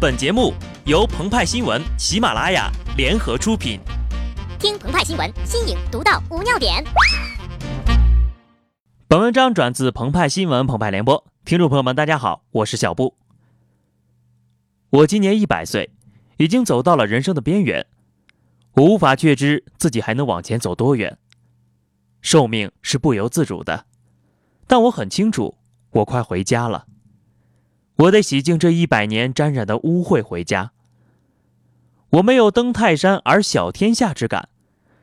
本节目由澎湃新闻、喜马拉雅联合出品。听澎湃新闻，新颖独到，无尿点。本文章转自澎湃新闻《澎湃联播，听众朋友们，大家好，我是小布。我今年一百岁，已经走到了人生的边缘，我无法确知自己还能往前走多远。寿命是不由自主的，但我很清楚，我快回家了。我得洗净这一百年沾染的污秽回家。我没有登泰山而小天下之感，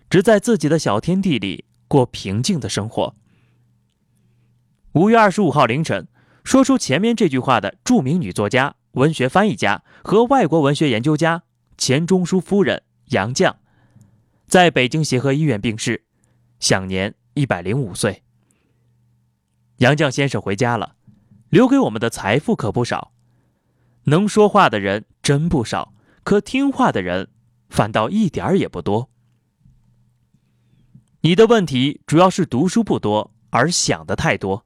只在自己的小天地里过平静的生活。五月二十五号凌晨，说出前面这句话的著名女作家、文学翻译家和外国文学研究家钱钟书夫人杨绛，在北京协和医院病逝，享年一百零五岁。杨绛先生回家了。留给我们的财富可不少，能说话的人真不少，可听话的人反倒一点儿也不多。你的问题主要是读书不多，而想的太多。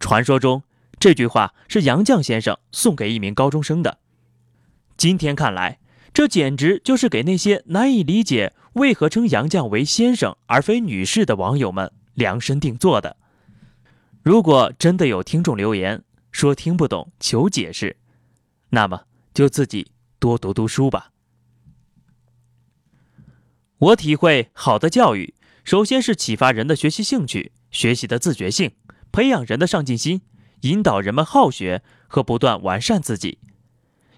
传说中这句话是杨绛先生送给一名高中生的，今天看来，这简直就是给那些难以理解为何称杨绛为先生而非女士的网友们量身定做的。如果真的有听众留言说听不懂求解释，那么就自己多读读书吧。我体会，好的教育首先是启发人的学习兴趣、学习的自觉性，培养人的上进心，引导人们好学和不断完善自己。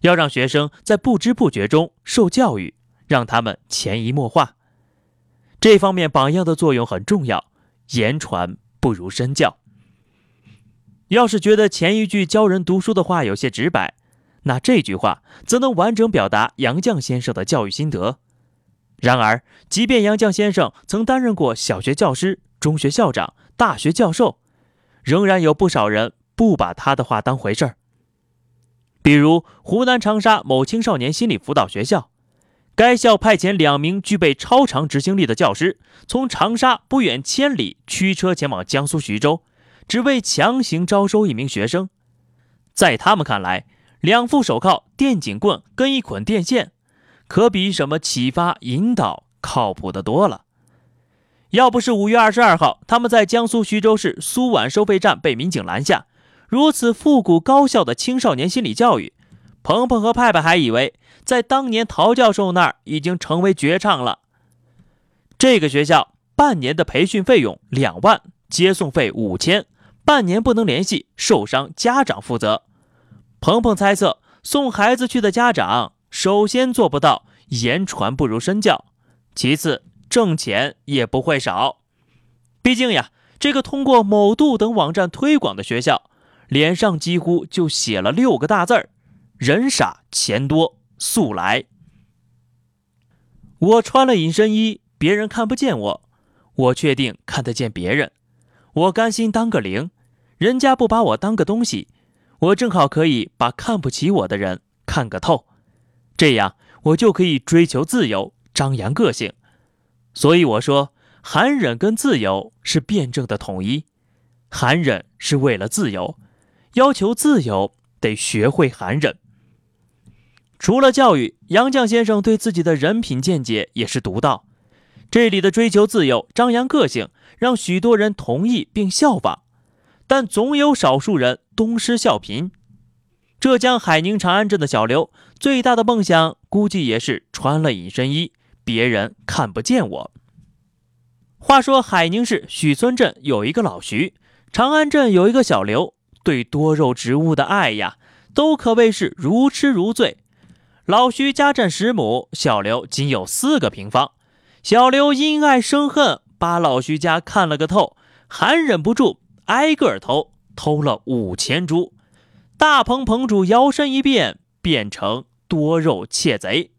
要让学生在不知不觉中受教育，让他们潜移默化。这方面榜样的作用很重要，言传不如身教。要是觉得前一句教人读书的话有些直白，那这句话则能完整表达杨绛先生的教育心得。然而，即便杨绛先生曾担任过小学教师、中学校长、大学教授，仍然有不少人不把他的话当回事儿。比如，湖南长沙某青少年心理辅导学校，该校派遣两名具备超长执行力的教师，从长沙不远千里驱车前往江苏徐州。只为强行招收一名学生，在他们看来，两副手铐、电警棍跟一捆电线，可比什么启发引导靠谱的多了。要不是五月二十二号他们在江苏徐州市苏皖收费站被民警拦下，如此复古高效的青少年心理教育，鹏鹏和派派还以为在当年陶教授那儿已经成为绝唱了。这个学校半年的培训费用两万，接送费五千。半年不能联系，受伤家长负责。鹏鹏猜测，送孩子去的家长首先做不到言传不如身教，其次挣钱也不会少。毕竟呀，这个通过某度等网站推广的学校，脸上几乎就写了六个大字儿：人傻钱多，速来。我穿了隐身衣，别人看不见我，我确定看得见别人，我甘心当个零。人家不把我当个东西，我正好可以把看不起我的人看个透，这样我就可以追求自由，张扬个性。所以我说，含忍跟自由是辩证的统一。含忍是为了自由，要求自由得学会含忍。除了教育，杨绛先生对自己的人品见解也是独到。这里的追求自由、张扬个性，让许多人同意并效仿。但总有少数人东施效颦。浙江海宁长安镇的小刘最大的梦想，估计也是穿了隐身衣，别人看不见我。话说海宁市许村镇有一个老徐，长安镇有一个小刘，对多肉植物的爱呀，都可谓是如痴如醉。老徐家占十亩，小刘仅有四个平方。小刘因爱生恨，把老徐家看了个透，还忍不住。挨个偷，偷了五千株。大鹏棚主摇身一变，变成多肉窃贼。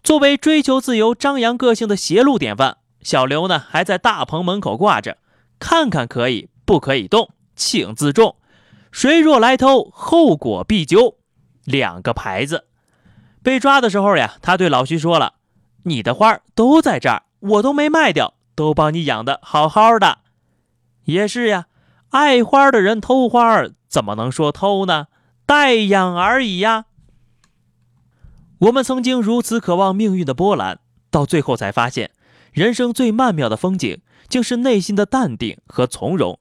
作为追求自由、张扬个性的邪路典范，小刘呢还在大棚门口挂着“看看可以，不可以动，请自重。谁若来偷，后果必究”两个牌子。被抓的时候呀，他对老徐说了：“你的花都在这儿，我都没卖掉，都帮你养的好好的。”也是呀，爱花的人偷花，怎么能说偷呢？代养而已呀。我们曾经如此渴望命运的波澜，到最后才发现，人生最曼妙的风景，竟是内心的淡定和从容。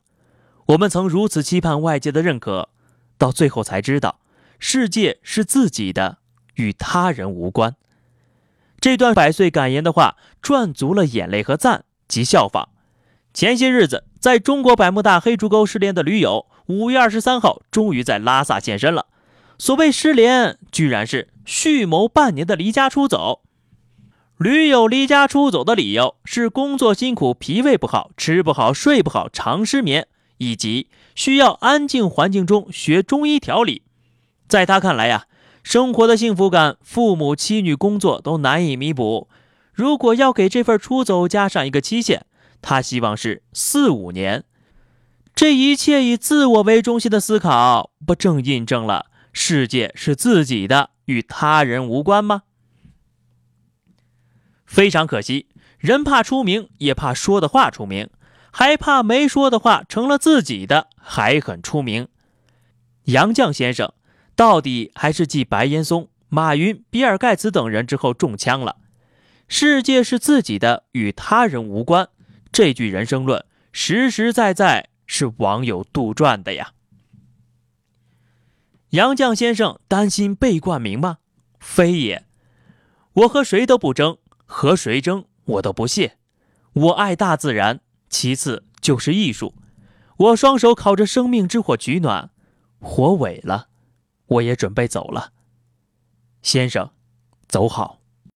我们曾如此期盼外界的认可，到最后才知道，世界是自己的，与他人无关。这段百岁感言的话，赚足了眼泪和赞及效仿。前些日子，在中国百慕大黑竹沟失联的驴友，五月二十三号终于在拉萨现身了。所谓失联，居然是蓄谋半年的离家出走。驴友离家出走的理由是工作辛苦、脾胃不好、吃不好、睡不好、常失眠，以及需要安静环境中学中医调理。在他看来呀，生活的幸福感，父母、妻女、工作都难以弥补。如果要给这份出走加上一个期限，他希望是四五年。这一切以自我为中心的思考，不正印证了？世界是自己的，与他人无关吗？非常可惜，人怕出名，也怕说的话出名，还怕没说的话成了自己的，还很出名。杨绛先生到底还是继白岩松、马云、比尔盖茨等人之后中枪了。世界是自己的，与他人无关。这句人生论，实实在在是网友杜撰的呀。杨绛先生担心被冠名吗？非也，我和谁都不争，和谁争我都不屑。我爱大自然，其次就是艺术。我双手烤着生命之火取暖，火萎了，我也准备走了。先生，走好。